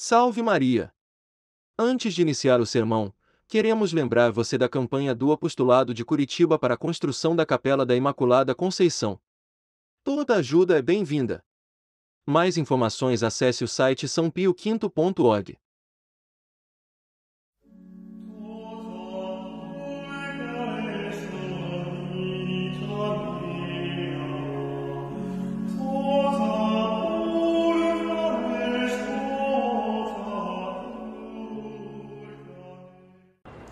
Salve Maria! Antes de iniciar o sermão, queremos lembrar você da campanha do Apostolado de Curitiba para a construção da Capela da Imaculada Conceição. Toda ajuda é bem-vinda. Mais informações acesse o site sãopioquinto.org.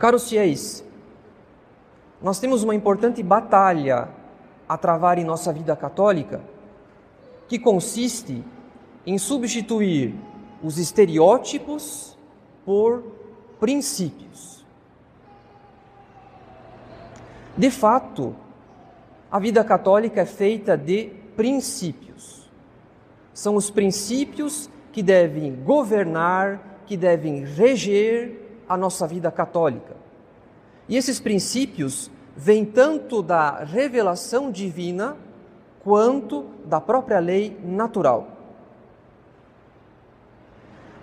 Caros fiéis, nós temos uma importante batalha a travar em nossa vida católica, que consiste em substituir os estereótipos por princípios. De fato, a vida católica é feita de princípios. São os princípios que devem governar, que devem reger a nossa vida católica. E esses princípios vêm tanto da revelação divina quanto da própria lei natural.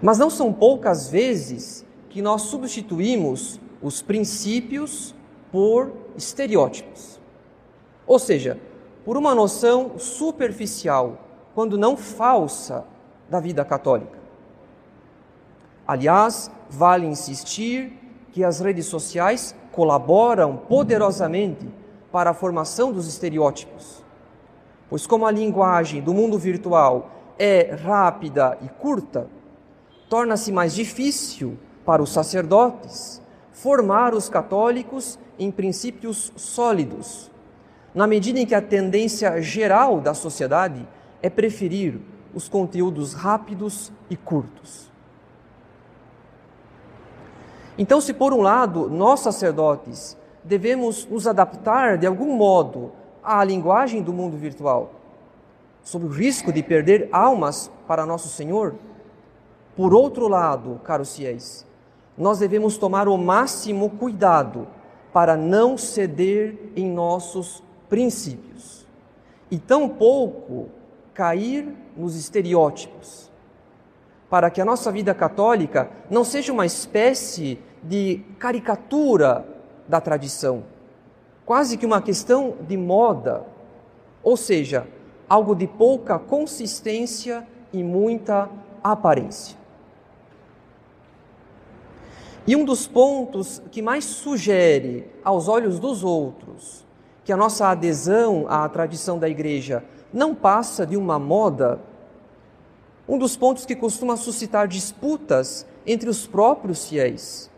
Mas não são poucas vezes que nós substituímos os princípios por estereótipos. Ou seja, por uma noção superficial, quando não falsa, da vida católica. Aliás, vale insistir que as redes sociais colaboram poderosamente para a formação dos estereótipos. Pois, como a linguagem do mundo virtual é rápida e curta, torna-se mais difícil para os sacerdotes formar os católicos em princípios sólidos, na medida em que a tendência geral da sociedade é preferir os conteúdos rápidos e curtos. Então, se por um lado nós sacerdotes devemos nos adaptar de algum modo à linguagem do mundo virtual, sob o risco de perder almas para nosso Senhor, por outro lado, caros fiéis, nós devemos tomar o máximo cuidado para não ceder em nossos princípios e tampouco cair nos estereótipos, para que a nossa vida católica não seja uma espécie de caricatura da tradição, quase que uma questão de moda, ou seja, algo de pouca consistência e muita aparência. E um dos pontos que mais sugere aos olhos dos outros que a nossa adesão à tradição da igreja não passa de uma moda, um dos pontos que costuma suscitar disputas entre os próprios fiéis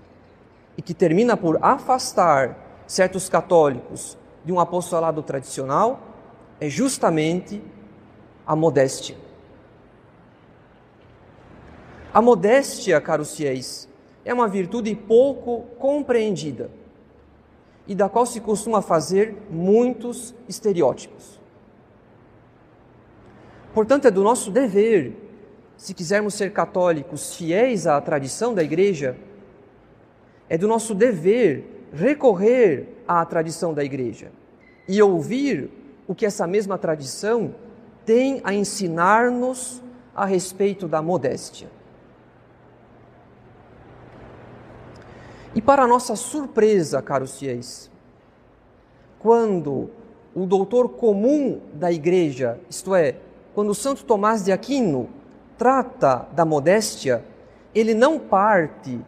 e que termina por afastar certos católicos de um apostolado tradicional é justamente a modéstia. A modéstia, caros fiéis, é uma virtude pouco compreendida e da qual se costuma fazer muitos estereótipos. Portanto, é do nosso dever, se quisermos ser católicos fiéis à tradição da Igreja, é do nosso dever recorrer à tradição da igreja e ouvir o que essa mesma tradição tem a ensinar-nos a respeito da modéstia. E para nossa surpresa, caros fiéis, quando o doutor comum da igreja, isto é, quando Santo Tomás de Aquino trata da modéstia, ele não parte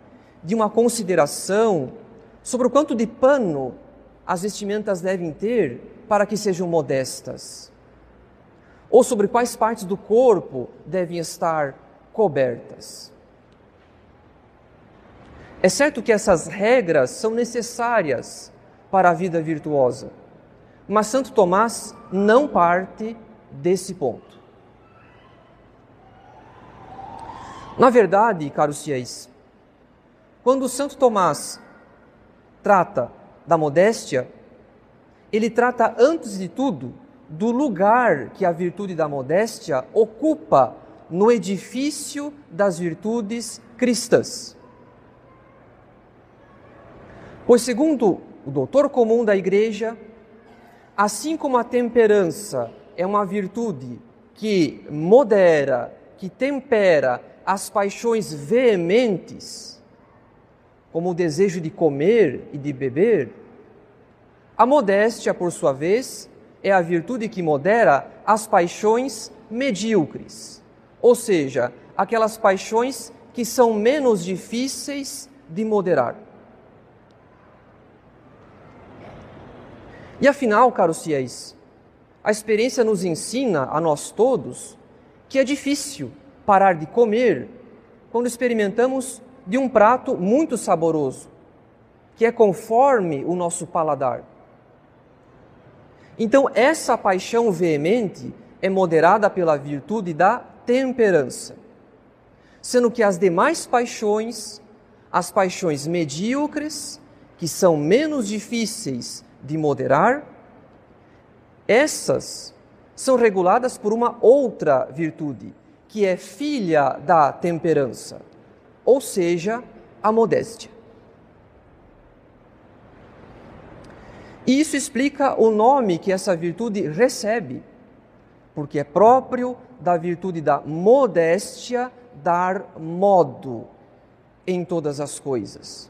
de uma consideração sobre o quanto de pano as vestimentas devem ter para que sejam modestas, ou sobre quais partes do corpo devem estar cobertas. É certo que essas regras são necessárias para a vida virtuosa, mas Santo Tomás não parte desse ponto. Na verdade, caros fiéis, quando Santo Tomás trata da modéstia, ele trata antes de tudo do lugar que a virtude da modéstia ocupa no edifício das virtudes cristãs. Pois, segundo o doutor comum da igreja, assim como a temperança é uma virtude que modera, que tempera as paixões veementes, como o desejo de comer e de beber, a modéstia, por sua vez, é a virtude que modera as paixões medíocres, ou seja, aquelas paixões que são menos difíceis de moderar. E afinal, caros fiéis, a experiência nos ensina a nós todos que é difícil parar de comer quando experimentamos de um prato muito saboroso, que é conforme o nosso paladar. Então, essa paixão veemente é moderada pela virtude da temperança, sendo que as demais paixões, as paixões medíocres, que são menos difíceis de moderar, essas são reguladas por uma outra virtude, que é filha da temperança, ou seja, a modéstia. E isso explica o nome que essa virtude recebe, porque é próprio da virtude da modéstia dar modo em todas as coisas.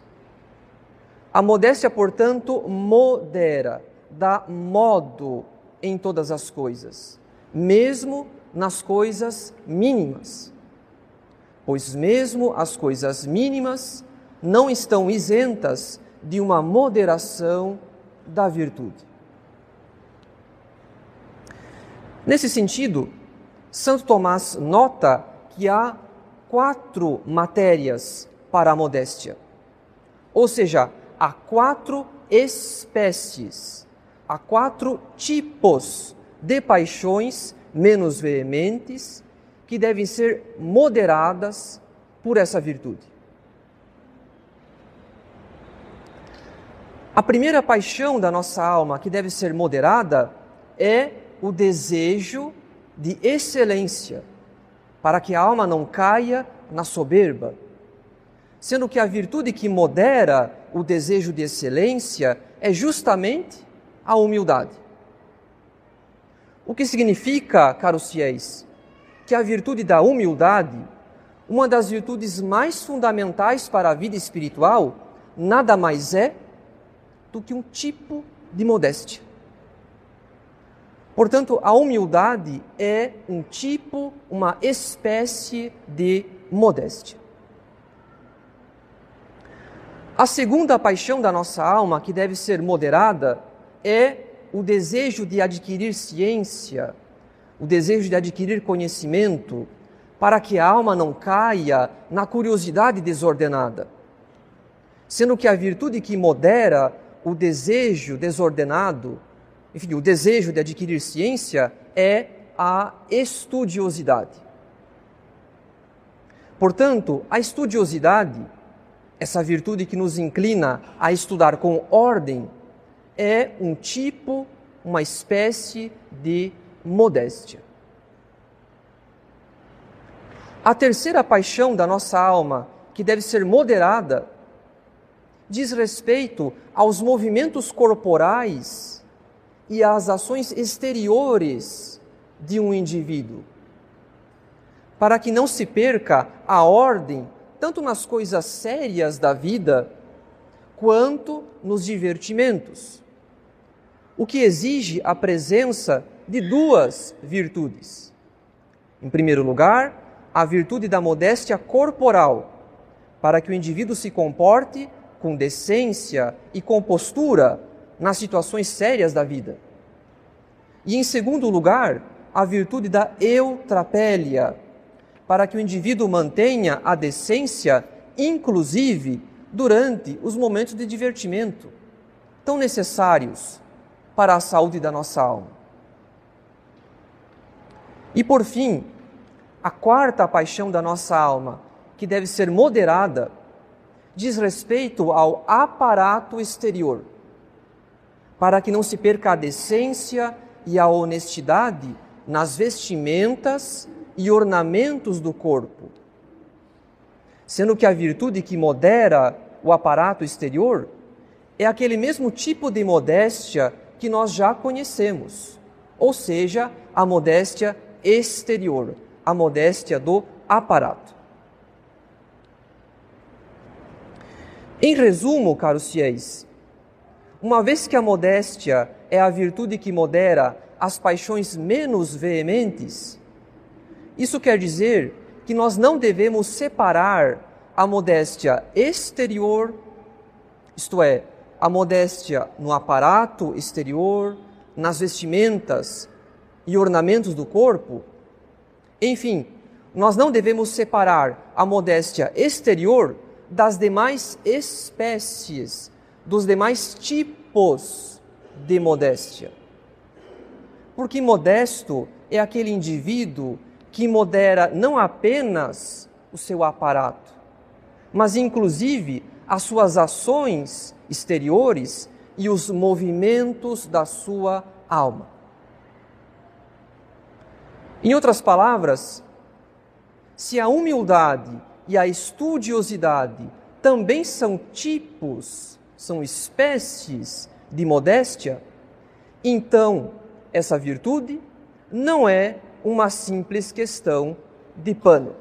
A modéstia, portanto, modera, dá modo em todas as coisas, mesmo nas coisas mínimas. Pois mesmo as coisas mínimas não estão isentas de uma moderação da virtude. Nesse sentido, Santo Tomás nota que há quatro matérias para a modéstia, ou seja, há quatro espécies, há quatro tipos de paixões menos veementes que devem ser moderadas por essa virtude. A primeira paixão da nossa alma que deve ser moderada é o desejo de excelência, para que a alma não caia na soberba. Sendo que a virtude que modera o desejo de excelência é justamente a humildade. O que significa, caros fiéis, que a virtude da humildade, uma das virtudes mais fundamentais para a vida espiritual, nada mais é do que um tipo de modéstia. Portanto, a humildade é um tipo, uma espécie de modéstia. A segunda paixão da nossa alma, que deve ser moderada, é o desejo de adquirir ciência, o desejo de adquirir conhecimento, para que a alma não caia na curiosidade desordenada. Sendo que a virtude que modera o desejo desordenado, enfim, o desejo de adquirir ciência é a estudiosidade. Portanto, a estudiosidade, essa virtude que nos inclina a estudar com ordem, é um tipo, uma espécie de modéstia. A terceira paixão da nossa alma, que deve ser moderada, diz respeito aos movimentos corporais e às ações exteriores de um indivíduo, para que não se perca a ordem, tanto nas coisas sérias da vida, quanto nos divertimentos. O que exige a presença de duas virtudes. Em primeiro lugar, a virtude da modéstia corporal, para que o indivíduo se comporte com decência e compostura nas situações sérias da vida. E em segundo lugar, a virtude da eutrapélia, para que o indivíduo mantenha a decência, inclusive durante os momentos de divertimento, tão necessários para a saúde da nossa alma. E por fim, a quarta paixão da nossa alma, que deve ser moderada diz respeito ao aparato exterior, para que não se perca a decência e a honestidade nas vestimentas e ornamentos do corpo. Sendo que a virtude que modera o aparato exterior é aquele mesmo tipo de modéstia que nós já conhecemos, ou seja, a modéstia exterior, a modéstia do aparato. Em resumo, caros fiéis, uma vez que a modéstia é a virtude que modera as paixões menos veementes, isso quer dizer que nós não devemos separar a modéstia exterior, isto é, a modéstia no aparato exterior, nas vestimentas e ornamentos do corpo. Enfim, nós não devemos separar a modéstia exterior das demais espécies, dos demais tipos de modéstia. Porque modesto é aquele indivíduo que modera não apenas o seu aparato, mas inclusive as suas ações exteriores e os movimentos da sua alma. Em outras palavras, se a humildade e a estudiosidade também são tipos, são espécies de modéstia, então essa virtude não é uma simples questão de pano.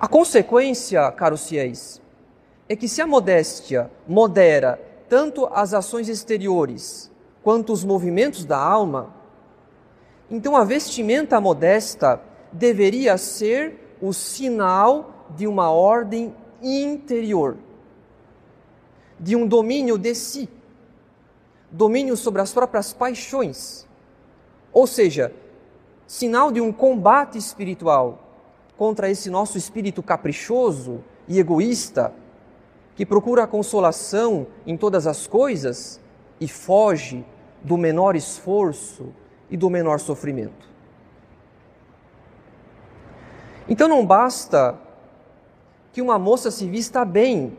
A consequência, caros fiéis, é que se a modéstia modera tanto as ações exteriores quanto os movimentos da alma, então a vestimenta modesta deveria ser o sinal de uma ordem interior, de um domínio de si, domínio sobre as próprias paixões, ou seja, sinal de um combate espiritual contra esse nosso espírito caprichoso e egoísta que procura a consolação em todas as coisas e foge do menor esforço e do menor sofrimento. Então não basta que uma moça se vista bem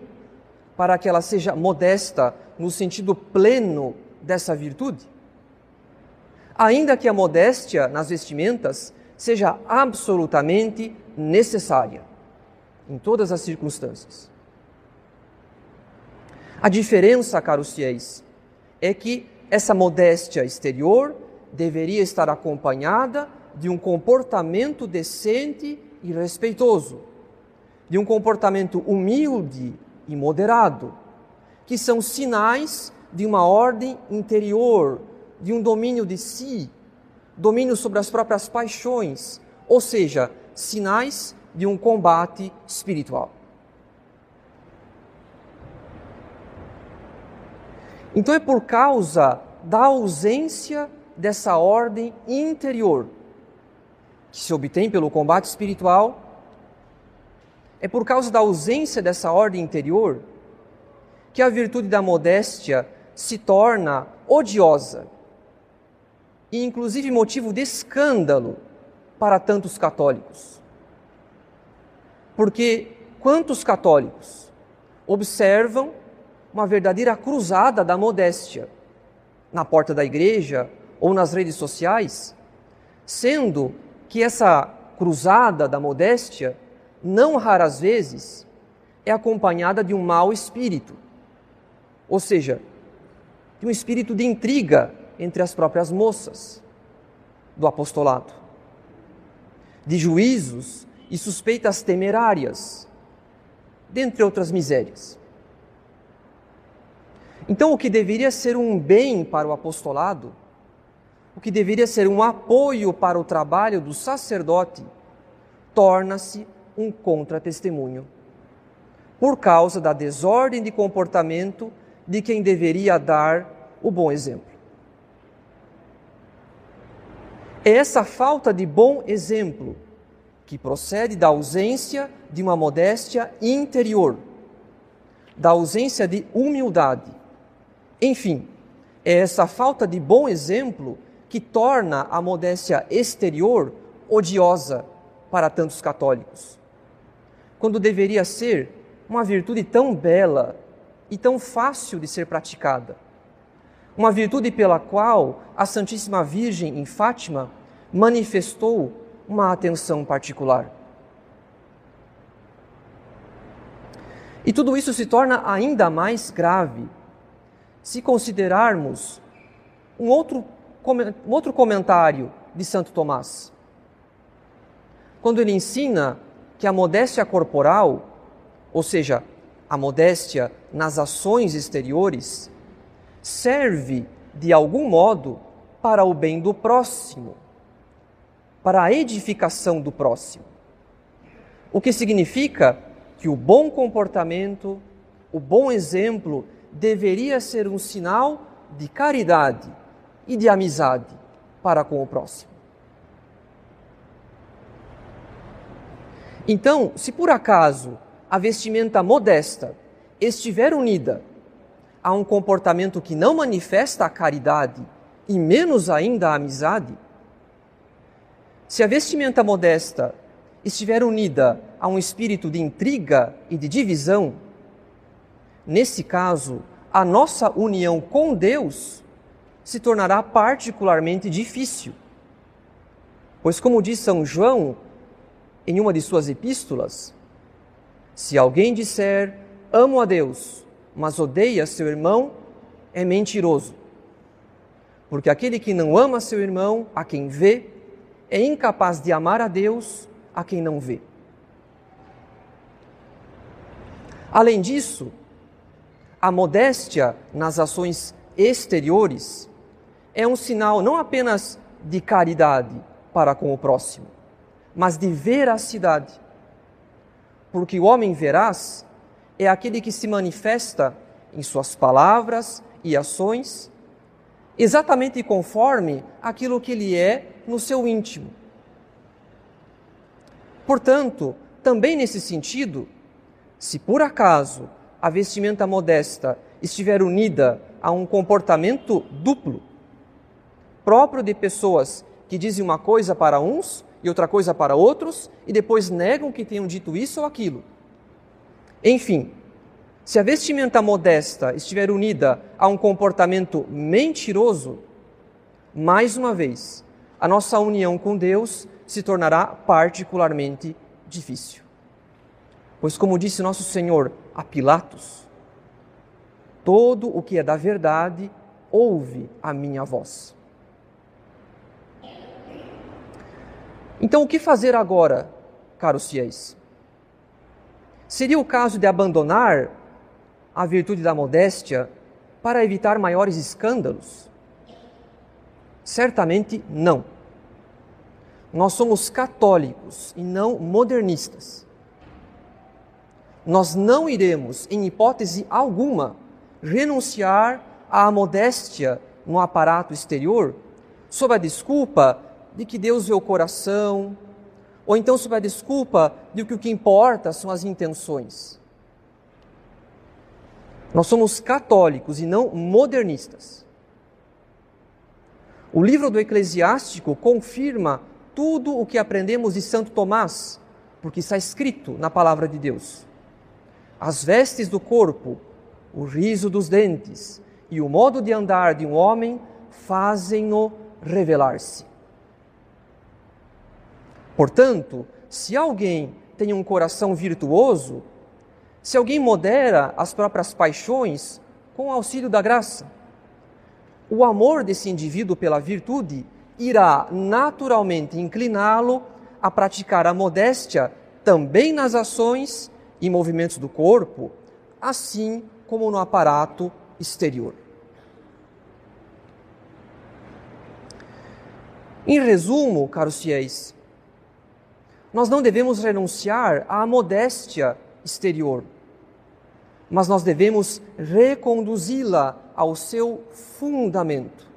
para que ela seja modesta no sentido pleno dessa virtude. Ainda que a modéstia nas vestimentas seja absolutamente necessária em todas as circunstâncias. A diferença, caros fiéis, é que essa modéstia exterior deveria estar acompanhada de um comportamento decente e respeitoso, de um comportamento humilde e moderado, que são sinais de uma ordem interior, de um domínio de si, domínio sobre as próprias paixões, ou seja, sinais de um combate espiritual. Então é por causa da ausência dessa ordem interior que se obtém pelo combate espiritual, é por causa da ausência dessa ordem interior que a virtude da modéstia se torna odiosa e, inclusive, motivo de escândalo para tantos católicos. Porque quantos católicos observam uma verdadeira cruzada da modéstia na porta da igreja ou nas redes sociais, sendo que essa cruzada da modéstia, não raras vezes, é acompanhada de um mau espírito, ou seja, de um espírito de intriga entre as próprias moças do apostolado, de juízos e suspeitas temerárias, dentre outras misérias. Então, o que deveria ser um bem para o apostolado o que deveria ser um apoio para o trabalho do sacerdote, torna-se um contratestemunho, por causa da desordem de comportamento de quem deveria dar o bom exemplo. É essa falta de bom exemplo que procede da ausência de uma modéstia interior, da ausência de humildade. Enfim, é essa falta de bom exemplo que torna a modéstia exterior odiosa para tantos católicos, quando deveria ser uma virtude tão bela e tão fácil de ser praticada. Uma virtude pela qual a Santíssima Virgem em Fátima manifestou uma atenção particular. E tudo isso se torna ainda mais grave se considerarmos um outro, um outro comentário de Santo Tomás. Quando ele ensina que a modéstia corporal, ou seja, a modéstia nas ações exteriores, serve de algum modo para o bem do próximo, para a edificação do próximo. O que significa que o bom comportamento, o bom exemplo, deveria ser um sinal de caridade e de amizade para com o próximo. Então, se por acaso a vestimenta modesta estiver unida a um comportamento que não manifesta a caridade e menos ainda a amizade, se a vestimenta modesta estiver unida a um espírito de intriga e de divisão, nesse caso, a nossa união com Deus se tornará particularmente difícil. Pois, como diz São João em uma de suas epístolas, se alguém disser amo a Deus, mas odeia seu irmão, é mentiroso. Porque aquele que não ama seu irmão, a quem vê, é incapaz de amar a Deus a quem não vê. Além disso, a modéstia nas ações exteriores é um sinal não apenas de caridade para com o próximo, mas de veracidade. Porque o homem veraz é aquele que se manifesta em suas palavras e ações exatamente conforme aquilo que ele é no seu íntimo. Portanto, também nesse sentido, se por acaso a vestimenta modesta estiver unida a um comportamento duplo, próprio de pessoas que dizem uma coisa para uns e outra coisa para outros e depois negam que tenham dito isso ou aquilo. Enfim, se a vestimenta modesta estiver unida a um comportamento mentiroso, mais uma vez, a nossa união com Deus se tornará particularmente difícil. Pois, como disse nosso Senhor a Pilatos, todo o que é da verdade ouve a minha voz. Então, o que fazer agora, caros fiéis? Seria o caso de abandonar a virtude da modéstia para evitar maiores escândalos? Certamente não. Nós somos católicos e não modernistas. Nós não iremos, em hipótese alguma, renunciar à modéstia no aparato exterior sob a desculpa de que Deus vê o coração, ou então sob a desculpa de que o que importa são as intenções. Nós somos católicos e não modernistas. O livro do Eclesiástico confirma tudo o que aprendemos de Santo Tomás, porque está escrito na palavra de Deus. As vestes do corpo, o riso dos dentes e o modo de andar de um homem fazem-no revelar-se. Portanto, se alguém tem um coração virtuoso, se alguém modera as próprias paixões com auxílio da graça, o amor desse indivíduo pela virtude irá naturalmente incliná-lo a praticar a modéstia também nas ações e movimentos do corpo, assim como no aparato exterior. Em resumo, caros fiéis, nós não devemos renunciar à modéstia exterior, mas nós devemos reconduzi-la ao seu fundamento,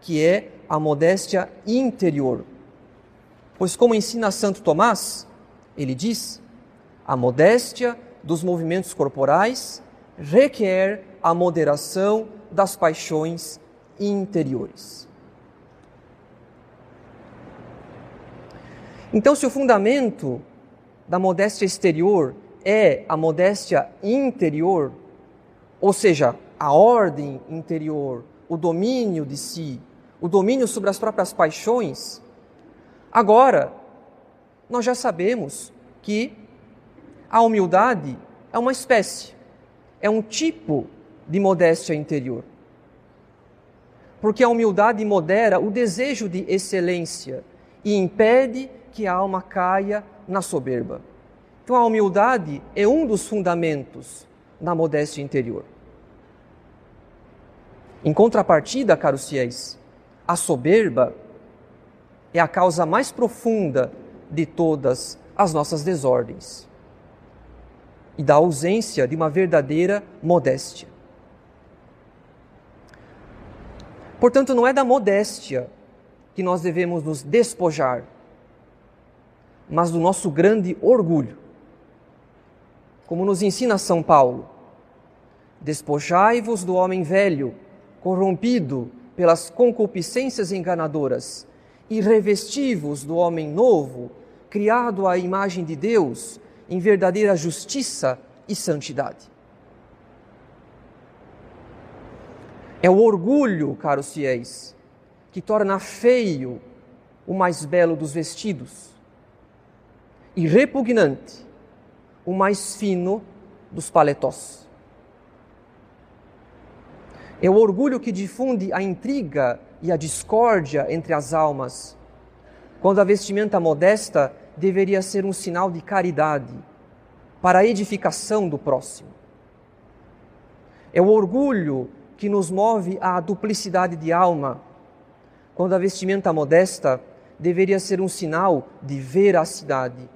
que é a modéstia interior. Pois, como ensina Santo Tomás, ele diz: a modéstia dos movimentos corporais requer a moderação das paixões interiores. Então, se o fundamento da modéstia exterior é a modéstia interior, ou seja, a ordem interior, o domínio de si, o domínio sobre as próprias paixões, agora nós já sabemos que a humildade é uma espécie, é um tipo de modéstia interior. Porque a humildade modera o desejo de excelência e impede que a alma caia na soberba. Então a humildade é um dos fundamentos da modéstia interior. Em contrapartida, caros fiéis, a soberba é a causa mais profunda de todas as nossas desordens e da ausência de uma verdadeira modéstia. Portanto, não é da modéstia que nós devemos nos despojar, mas do nosso grande orgulho. Como nos ensina São Paulo: despojai-vos do homem velho, corrompido pelas concupiscências enganadoras, e revesti-vos do homem novo, criado à imagem de Deus, em verdadeira justiça e santidade. É o orgulho, caros fiéis, que torna feio o mais belo dos vestidos e repugnante o mais fino dos paletós. É o orgulho que difunde a intriga e a discórdia entre as almas, quando a vestimenta modesta deveria ser um sinal de caridade para a edificação do próximo. É o orgulho que nos move à duplicidade de alma, quando a vestimenta modesta deveria ser um sinal de veracidade,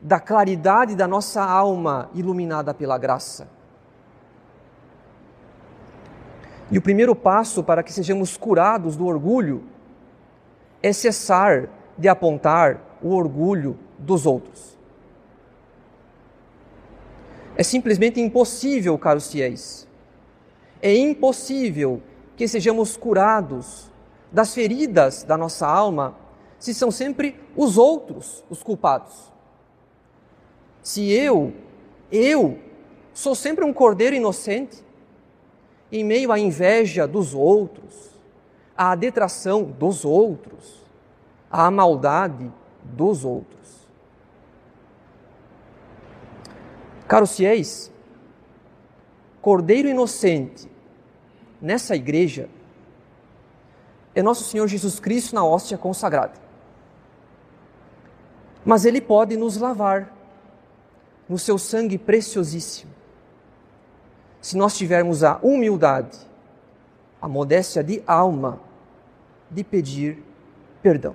da claridade da nossa alma iluminada pela graça. E o primeiro passo para que sejamos curados do orgulho é cessar de apontar o orgulho dos outros. É simplesmente impossível, caros fiéis. É impossível que sejamos curados das feridas da nossa alma se são sempre os outros os culpados. Se eu, eu, sou sempre um cordeiro inocente, em meio à inveja dos outros, à detração dos outros, à maldade dos outros. Caros fiéis, Cordeiro inocente nessa igreja é nosso Senhor Jesus Cristo na hóstia consagrada. Mas ele pode nos lavar no seu sangue preciosíssimo. Se nós tivermos a humildade, a modéstia de alma de pedir perdão.